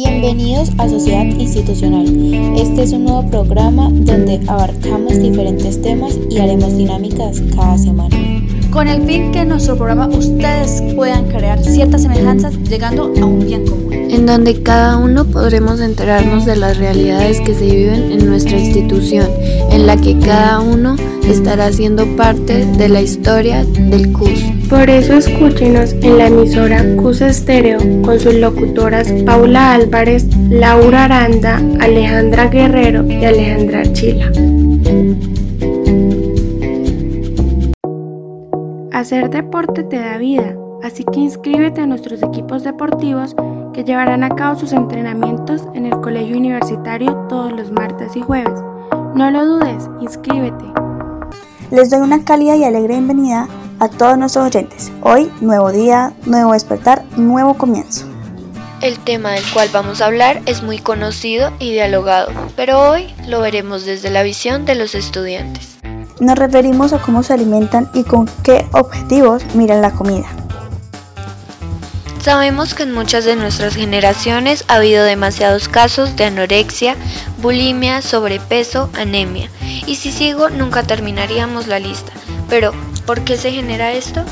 Bienvenidos a Sociedad Institucional. Este es un nuevo programa donde abarcamos diferentes temas y haremos dinámicas cada semana. Con el fin que en nuestro programa ustedes puedan crear ciertas semejanzas llegando a un bien común. En donde cada uno podremos enterarnos de las realidades que se viven en nuestra institución, en la que cada uno estará siendo parte de la historia del CUS. Por eso escúchenos en la emisora CUS Estéreo con sus locutoras Paula Álvarez, Laura Aranda, Alejandra Guerrero y Alejandra Archila. Hacer deporte te da vida, así que inscríbete a nuestros equipos deportivos que llevarán a cabo sus entrenamientos en el colegio universitario todos los martes y jueves. No lo dudes, inscríbete. Les doy una cálida y alegre bienvenida a todos nuestros oyentes. Hoy, nuevo día, nuevo despertar, nuevo comienzo. El tema del cual vamos a hablar es muy conocido y dialogado, pero hoy lo veremos desde la visión de los estudiantes. Nos referimos a cómo se alimentan y con qué objetivos miran la comida. Sabemos que en muchas de nuestras generaciones ha habido demasiados casos de anorexia, bulimia, sobrepeso, anemia. Y si sigo, nunca terminaríamos la lista. Pero, ¿por qué se genera esto?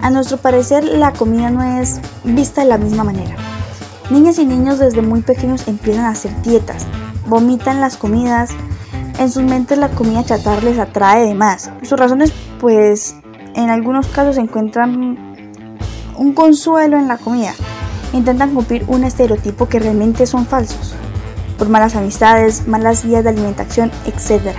A nuestro parecer, la comida no es vista de la misma manera. Niñas y niños desde muy pequeños empiezan a hacer dietas, vomitan las comidas, en sus mentes la comida chatarra les atrae de más. Sus razones, pues, en algunos casos encuentran un consuelo en la comida. Intentan cumplir un estereotipo que realmente son falsos, por malas amistades, malas guías de alimentación, etc.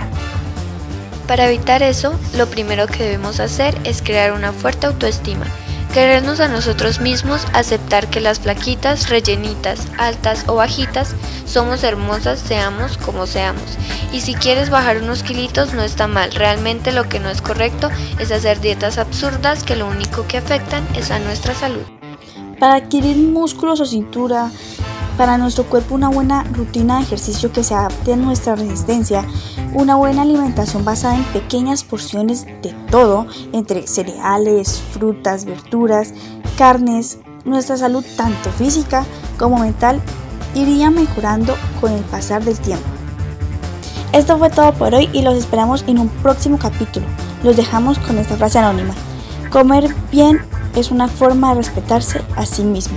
Para evitar eso, lo primero que debemos hacer es crear una fuerte autoestima, querernos a nosotros mismos, aceptar que las flaquitas, rellenitas, altas o bajitas somos hermosas, seamos como seamos. Y si quieres bajar unos kilitos no está mal, realmente lo que no es correcto es hacer dietas absurdas que lo único que afectan es a nuestra salud. Para adquirir músculos o cintura, para nuestro cuerpo una buena rutina de ejercicio que se adapte a nuestra resistencia, una buena alimentación basada en pequeñas porciones de todo, entre cereales, frutas, verduras, carnes, nuestra salud tanto física como mental iría mejorando con el pasar del tiempo. Esto fue todo por hoy y los esperamos en un próximo capítulo. Los dejamos con esta frase anónima. Comer bien es una forma de respetarse a sí mismo.